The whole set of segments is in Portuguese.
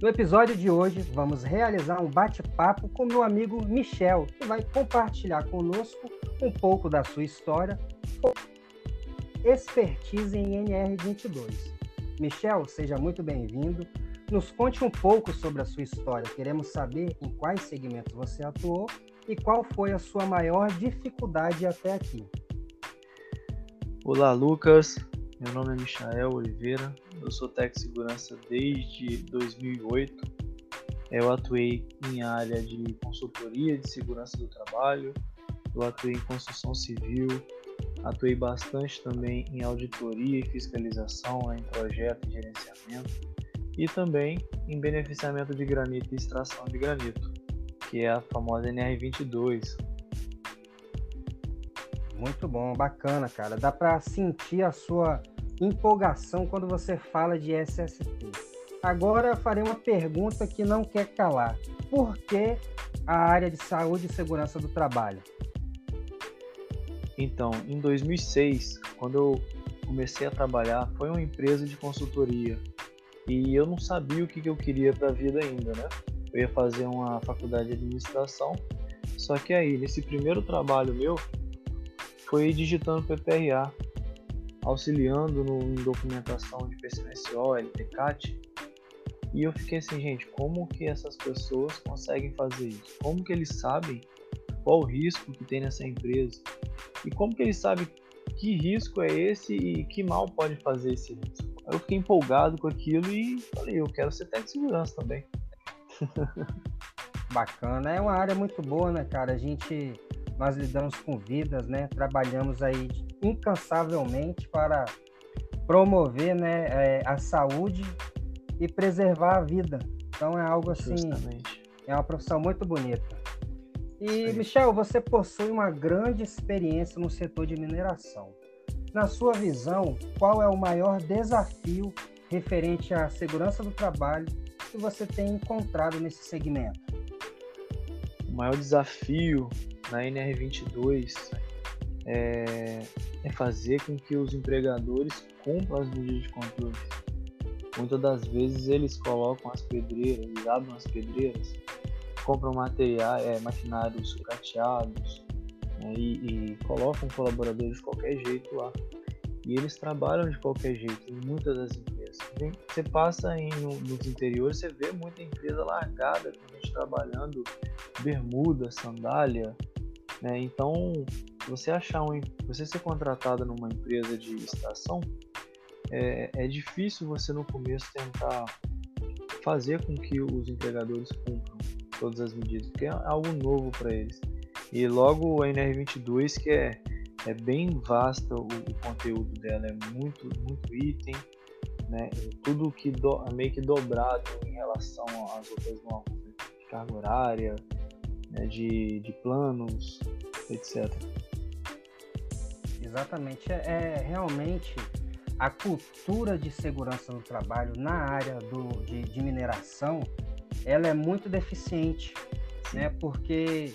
No episódio de hoje, vamos realizar um bate-papo com meu amigo Michel, que vai compartilhar conosco um pouco da sua história, expertise em NR22. Michel, seja muito bem-vindo. Nos conte um pouco sobre a sua história. Queremos saber em quais segmentos você atuou e qual foi a sua maior dificuldade até aqui. Olá, Lucas. Meu nome é Michael Oliveira. Eu sou técnico de segurança desde 2008. Eu atuei em área de consultoria de segurança do trabalho. Eu atuei em construção civil. Atuei bastante também em auditoria e fiscalização, em projeto e gerenciamento. E também em beneficiamento de granito e extração de granito, que é a famosa NR22, muito bom, bacana, cara. Dá para sentir a sua empolgação quando você fala de SST. Agora farei uma pergunta que não quer calar. Por que a área de saúde e segurança do trabalho? Então, em 2006, quando eu comecei a trabalhar, foi uma empresa de consultoria e eu não sabia o que eu queria para a vida ainda, né? Eu ia fazer uma faculdade de administração, só que aí, nesse primeiro trabalho meu, foi digitando PPRA, auxiliando no, em documentação de PCMSO, LTCAT. E eu fiquei assim, gente, como que essas pessoas conseguem fazer isso? Como que eles sabem qual o risco que tem nessa empresa? E como que eles sabem que risco é esse e que mal pode fazer esse risco? Eu fiquei empolgado com aquilo e falei, eu quero ser técnico de segurança também. Bacana, é uma área muito boa, né, cara? A gente nós lidamos com vidas, né? Trabalhamos aí incansavelmente para promover né, é, a saúde e preservar a vida. Então é algo assim, Justamente. é uma profissão muito bonita. E Sim. Michel, você possui uma grande experiência no setor de mineração. Na sua visão, qual é o maior desafio referente à segurança do trabalho que você tem encontrado nesse segmento? O maior desafio na NR22 é, é fazer com que os empregadores cumpram as medidas de controle. Muitas das vezes eles colocam as pedreiras, eles abrem as pedreiras, compram materiais, é, maquinários sucateados né, e, e, colocam colaboradores de qualquer jeito lá. E eles trabalham de qualquer jeito em muitas das empresas. Você passa em, nos interiores, você vê muita empresa largada, gente trabalhando bermuda, sandália, né? Então, você achar um, você ser contratado numa empresa de estação, é, é difícil você no começo tentar fazer com que os empregadores cumpram todas as medidas, porque é algo novo para eles. E logo a NR22 que é, é bem vasta o, o conteúdo dela, é muito muito item, né? Tudo que do, é meio que dobrado em relação às outras normas de carga horária, né, de, de planos, etc. Exatamente. É, é, realmente a cultura de segurança no trabalho na área do, de, de mineração ela é muito deficiente, né? Porque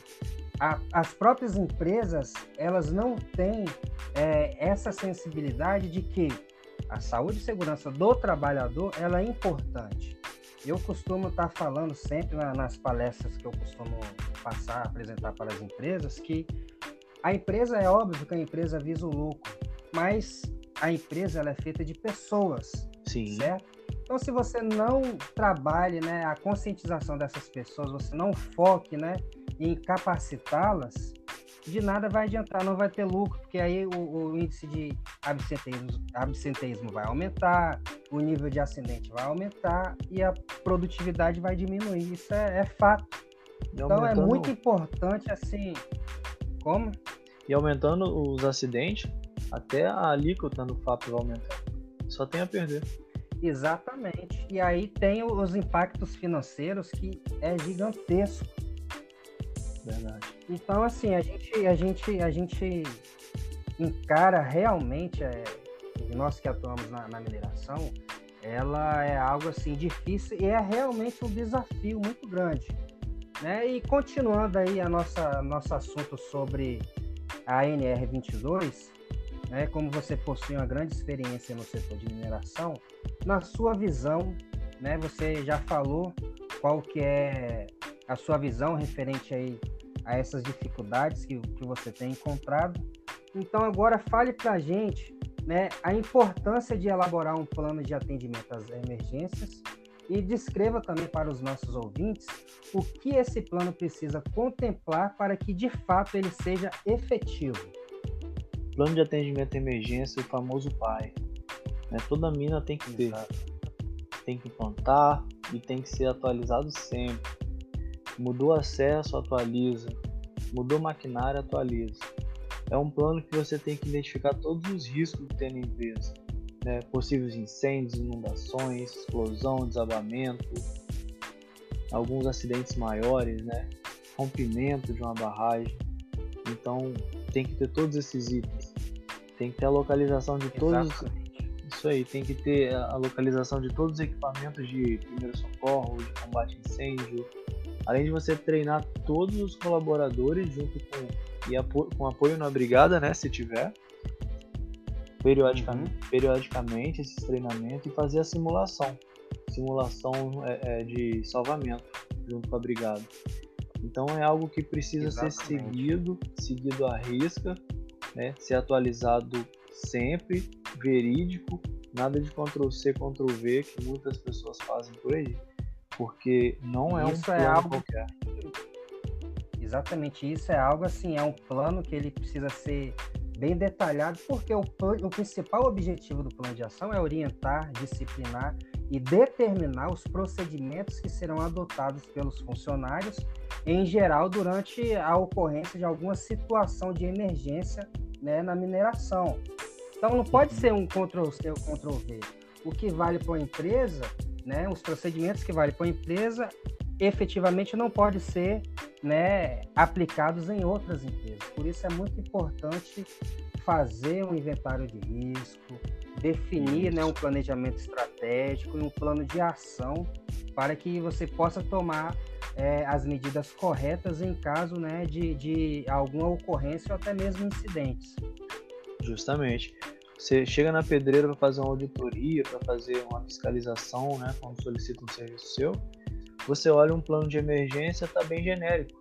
a, as próprias empresas elas não têm é, essa sensibilidade de que a saúde e segurança do trabalhador ela é importante. Eu costumo estar falando sempre na, nas palestras que eu costumo passar, apresentar para as empresas, que a empresa é óbvio que a empresa visa o lucro, mas a empresa ela é feita de pessoas, Sim. certo? Então, se você não trabalhe né, a conscientização dessas pessoas, você não foque né, em capacitá-las, de nada vai adiantar, não vai ter lucro, porque aí o, o índice de absenteísmo, absenteísmo vai aumentar, o nível de acidente vai aumentar e a produtividade vai diminuir. Isso é, é fato. Então é muito importante assim. Como? E aumentando os acidentes, até a alíquota no FAP vai aumentar. Só tem a perder. Exatamente. E aí tem os impactos financeiros que é gigantesco. Verdade. Então, assim, a gente, a gente, a gente encara realmente, é, nós que atuamos na, na mineração, ela é algo assim difícil e é realmente um desafio muito grande. Né? E continuando aí a nossa nosso assunto sobre a NR22, né, como você possui uma grande experiência no setor de mineração, na sua visão, né? Você já falou qual que é a sua visão referente aí a essas dificuldades que, que você tem encontrado. Então agora fale para a gente né, a importância de elaborar um plano de atendimento às emergências e descreva também para os nossos ouvintes o que esse plano precisa contemplar para que de fato ele seja efetivo. Plano de atendimento à emergência, o famoso PAI. Né? Toda mina tem que ter. Tem que implantar e tem que ser atualizado sempre. Mudou acesso, atualiza. Mudou maquinário, atualiza. É um plano que você tem que identificar todos os riscos que tem na empresa né, possíveis incêndios, inundações, explosão, desabamento, alguns acidentes maiores, né, rompimento de uma barragem. Então tem que ter todos esses itens. Tem que ter a localização de todos. Isso aí, tem que ter a localização de todos os equipamentos de primeiro socorro, de combate a incêndio. Além de você treinar todos os colaboradores junto com, e apo, com apoio na brigada, né, se tiver periodicamente, uhum. periodicamente esses treinamentos e fazer a simulação. Simulação é, é, de salvamento junto com a brigada. Então é algo que precisa Exatamente. ser seguido, seguido à risca, né? ser atualizado sempre, verídico, nada de Ctrl C, Ctrl V que muitas pessoas fazem por aí. Porque não é isso um é plano é algo... qualquer. Exatamente, isso é algo assim, é um plano que ele precisa ser bem detalhado, porque o, o principal objetivo do plano de ação é orientar, disciplinar e determinar os procedimentos que serão adotados pelos funcionários, em geral, durante a ocorrência de alguma situação de emergência né, na mineração. Então, não pode ser um Ctrl-C ou Ctrl-V. O que vale para a empresa, né, os procedimentos que valem para a empresa, efetivamente não pode ser né, aplicados em outras empresas. Por isso é muito importante fazer um inventário de risco, definir né, um planejamento estratégico e um plano de ação para que você possa tomar é, as medidas corretas em caso né, de, de alguma ocorrência ou até mesmo incidentes. Justamente. Você chega na pedreira para fazer uma auditoria, para fazer uma fiscalização, né, quando solicita um serviço seu, você olha um plano de emergência, está bem genérico.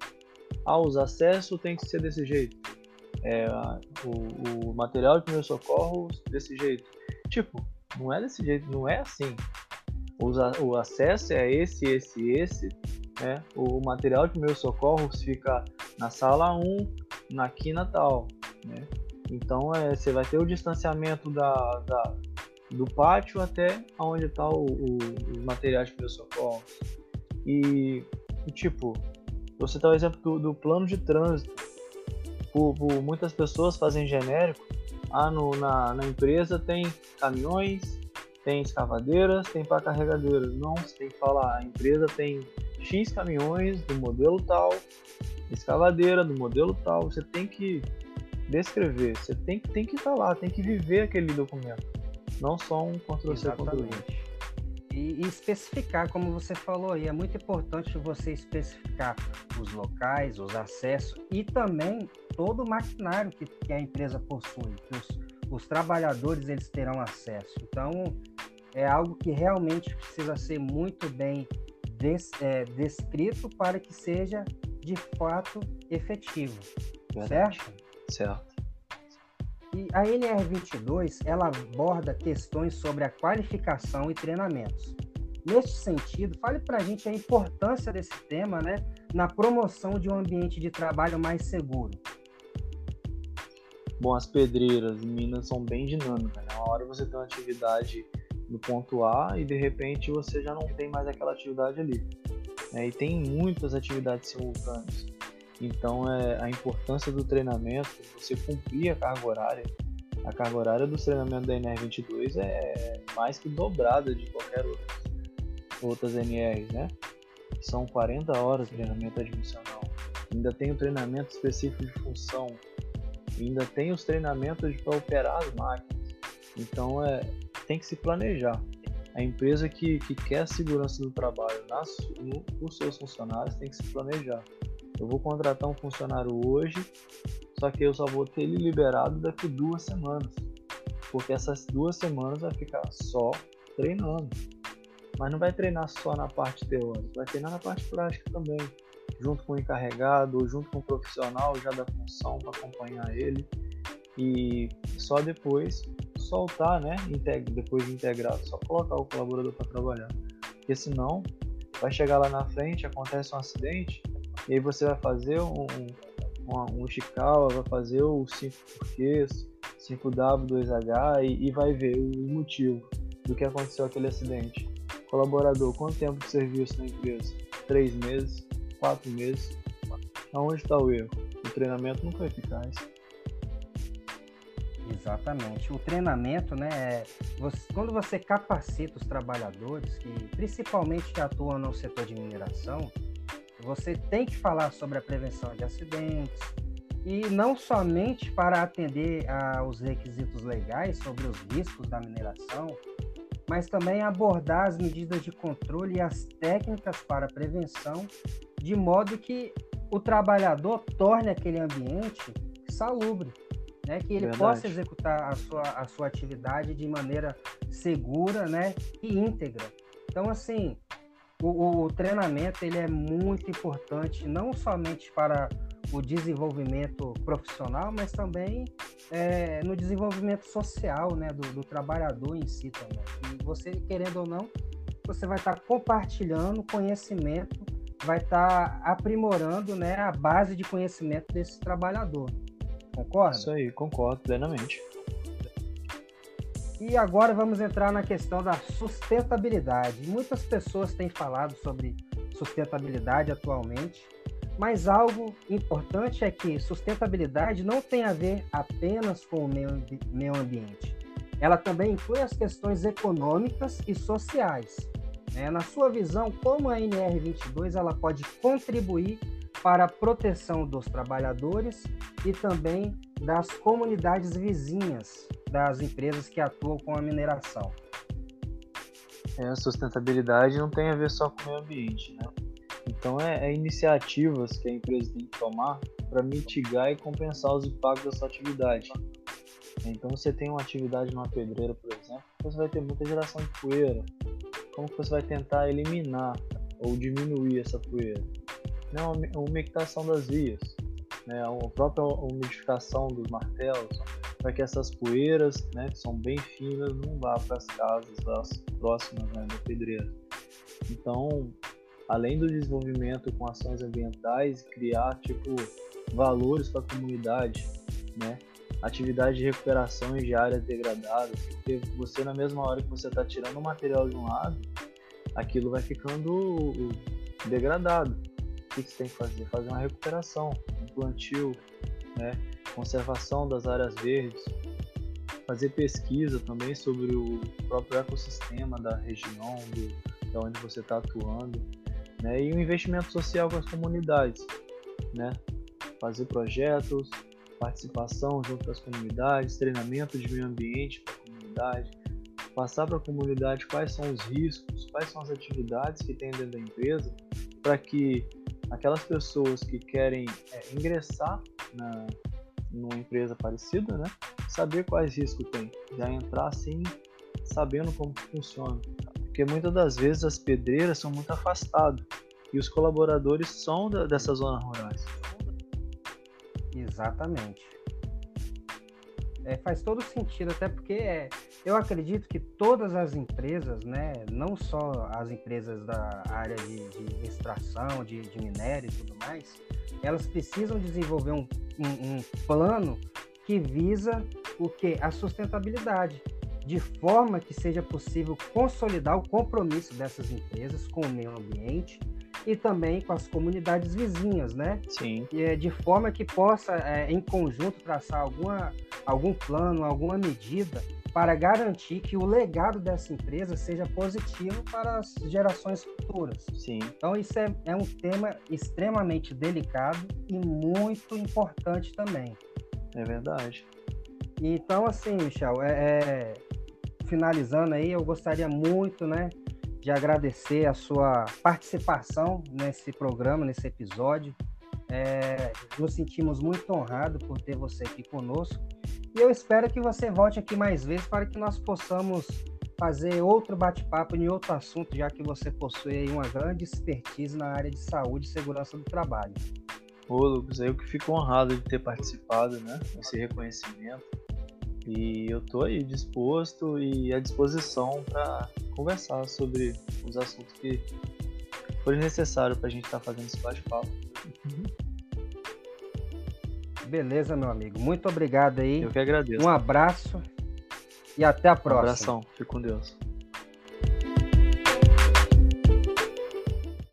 Ah, os acessos tem que ser desse jeito. É, o, o, material de primeiro socorro desse jeito. Tipo, não é desse jeito, não é assim. O, o acesso é esse, esse, esse. Né? O material de primeiro socorro fica na sala 1, na quina tal. Né? Então é, você vai ter o distanciamento da, da do pátio até onde está o, o, os materiais de primeiro socorro. E, tipo, você dá o exemplo do, do plano de trânsito. Por, por, muitas pessoas fazem genérico. Ah, no, na, na empresa tem caminhões, tem escavadeiras, tem pá carregadeiras. Não, você tem que falar, a empresa tem X caminhões do modelo tal, escavadeira do modelo tal. Você tem que descrever, você tem, tem que estar lá, tem que viver aquele documento. Não só um Ctrl-C, Ctrl-V e, especificar, como você falou aí, é muito importante você especificar os locais, os acessos e também todo o maquinário que, que a empresa possui, que os, os trabalhadores eles terão acesso. Então, é algo que realmente precisa ser muito bem des, é, descrito para que seja de fato efetivo, Verdade. certo? Certo. E a NR22 ela aborda questões sobre a qualificação e treinamentos. Neste sentido, fale para a gente a importância desse tema né, na promoção de um ambiente de trabalho mais seguro. Bom, as pedreiras em Minas são bem dinâmicas. Né? Uma hora você tem uma atividade no ponto A e de repente você já não tem mais aquela atividade ali. Né? E tem muitas atividades simultâneas. Então, é, a importância do treinamento, você cumprir a carga horária. A carga horária do treinamento da NR22 é mais que dobrada de qualquer outra, outras NRs, né? São 40 horas de treinamento admissional. Ainda tem o treinamento específico de função. Ainda tem os treinamentos para operar as máquinas. Então, é, tem que se planejar. A empresa que, que quer a segurança do trabalho nas, no, seus funcionários tem que se planejar. Eu vou contratar um funcionário hoje, só que eu só vou ter ele liberado daqui duas semanas. Porque essas duas semanas vai ficar só treinando. mas não vai treinar só na parte teórica, vai treinar na parte prática também, junto com o encarregado junto com o profissional já da função para acompanhar ele e só depois soltar, né? Depois de integrado, só colocar o colaborador para trabalhar, porque senão vai chegar lá na frente, acontece um acidente e aí você vai fazer um, um, um vai fazer o 5 porquês, 5W2H e, e vai ver o motivo do que aconteceu aquele acidente. Colaborador, quanto tempo de serviço na empresa? Três meses? Quatro meses? Aonde está o erro? O treinamento nunca é eficaz. Exatamente. O treinamento, né, é você, quando você capacita os trabalhadores, que principalmente que atuam no setor de mineração, você tem que falar sobre a prevenção de acidentes e não somente para atender aos requisitos legais sobre os riscos da mineração, mas também abordar as medidas de controle e as técnicas para prevenção, de modo que o trabalhador torne aquele ambiente salubre, né? que ele Verdade. possa executar a sua, a sua atividade de maneira segura né? e íntegra. Então, assim, o, o treinamento ele é muito importante, não somente para o desenvolvimento profissional, mas também é, no desenvolvimento social né, do, do, trabalhador em si também. E você, querendo ou não, você vai estar compartilhando conhecimento, vai estar aprimorando né, a base de conhecimento desse trabalhador. Concorda? Isso aí, concordo plenamente. E agora vamos entrar na questão da sustentabilidade. Muitas pessoas têm falado sobre sustentabilidade atualmente, mas algo importante é que sustentabilidade não tem a ver apenas com o meio ambiente. Ela também inclui as questões econômicas e sociais. Né? Na sua visão, como a NR22 ela pode contribuir para a proteção dos trabalhadores e também das comunidades vizinhas das empresas que atuam com a mineração? É, a sustentabilidade não tem a ver só com o meio ambiente, né? Então, é, é iniciativas que a empresa tem que tomar para mitigar e compensar os impactos da sua atividade. Então, você tem uma atividade numa pedreira, por exemplo, você vai ter muita geração de poeira. Como que você vai tentar eliminar ou diminuir essa poeira? Não, a umectação das vias, né? a própria umidificação dos martelos, para que essas poeiras, né, que são bem finas, não vá para as casas próximas né, da pedreira. Então, além do desenvolvimento com ações ambientais, criar tipo valores para a comunidade, né? Atividade de recuperação de áreas degradadas, porque você na mesma hora que você está tirando o material de um lado, aquilo vai ficando degradado. O que você tem que fazer? Fazer uma recuperação, um plantio, né? Conservação das áreas verdes, fazer pesquisa também sobre o próprio ecossistema da região, de onde você está atuando né? E o investimento social com as comunidades, né? Fazer projetos, participação junto às comunidades, treinamento de meio ambiente para a comunidade, passar para a comunidade quais são os riscos, quais são as atividades que tem dentro da empresa, para que aquelas pessoas que querem é, ingressar na, numa empresa parecida, né, saber quais riscos tem, já entrar assim sabendo como funciona. Porque muitas das vezes as pedreiras são muito afastadas e os colaboradores são da, dessas zonas rurais. Exatamente. É, faz todo sentido, até porque é, eu acredito que todas as empresas, né, não só as empresas da área de, de extração, de, de, minério e tudo mais, elas precisam desenvolver um, um, um plano que visa o que? A sustentabilidade de forma que seja possível consolidar o compromisso dessas empresas com o meio ambiente e também com as comunidades vizinhas, né? Sim. E, é, de forma que possa, é, em conjunto, traçar alguma, algum plano, alguma medida para garantir que o legado dessa empresa seja positivo para as gerações futuras. Sim. Então, isso é, é um tema extremamente delicado e muito importante também. É verdade. Então, assim, Michel, é, é, finalizando aí, eu gostaria muito, né, de agradecer a sua participação nesse programa, nesse episódio. É, nos sentimos muito honrados por ter você aqui conosco. E eu espero que você volte aqui mais vezes para que nós possamos fazer outro bate-papo em outro assunto, já que você possui uma grande expertise na área de saúde e segurança do trabalho. Ô, Lucas, eu que fico honrado de ter participado, né? Esse reconhecimento. E eu tô aí disposto e à disposição para conversar sobre os assuntos que forem necessários para a gente estar tá fazendo esse bate-papo. Beleza, meu amigo. Muito obrigado aí. Eu que agradeço. Um abraço e até a próxima. Um abração. Fique com Deus.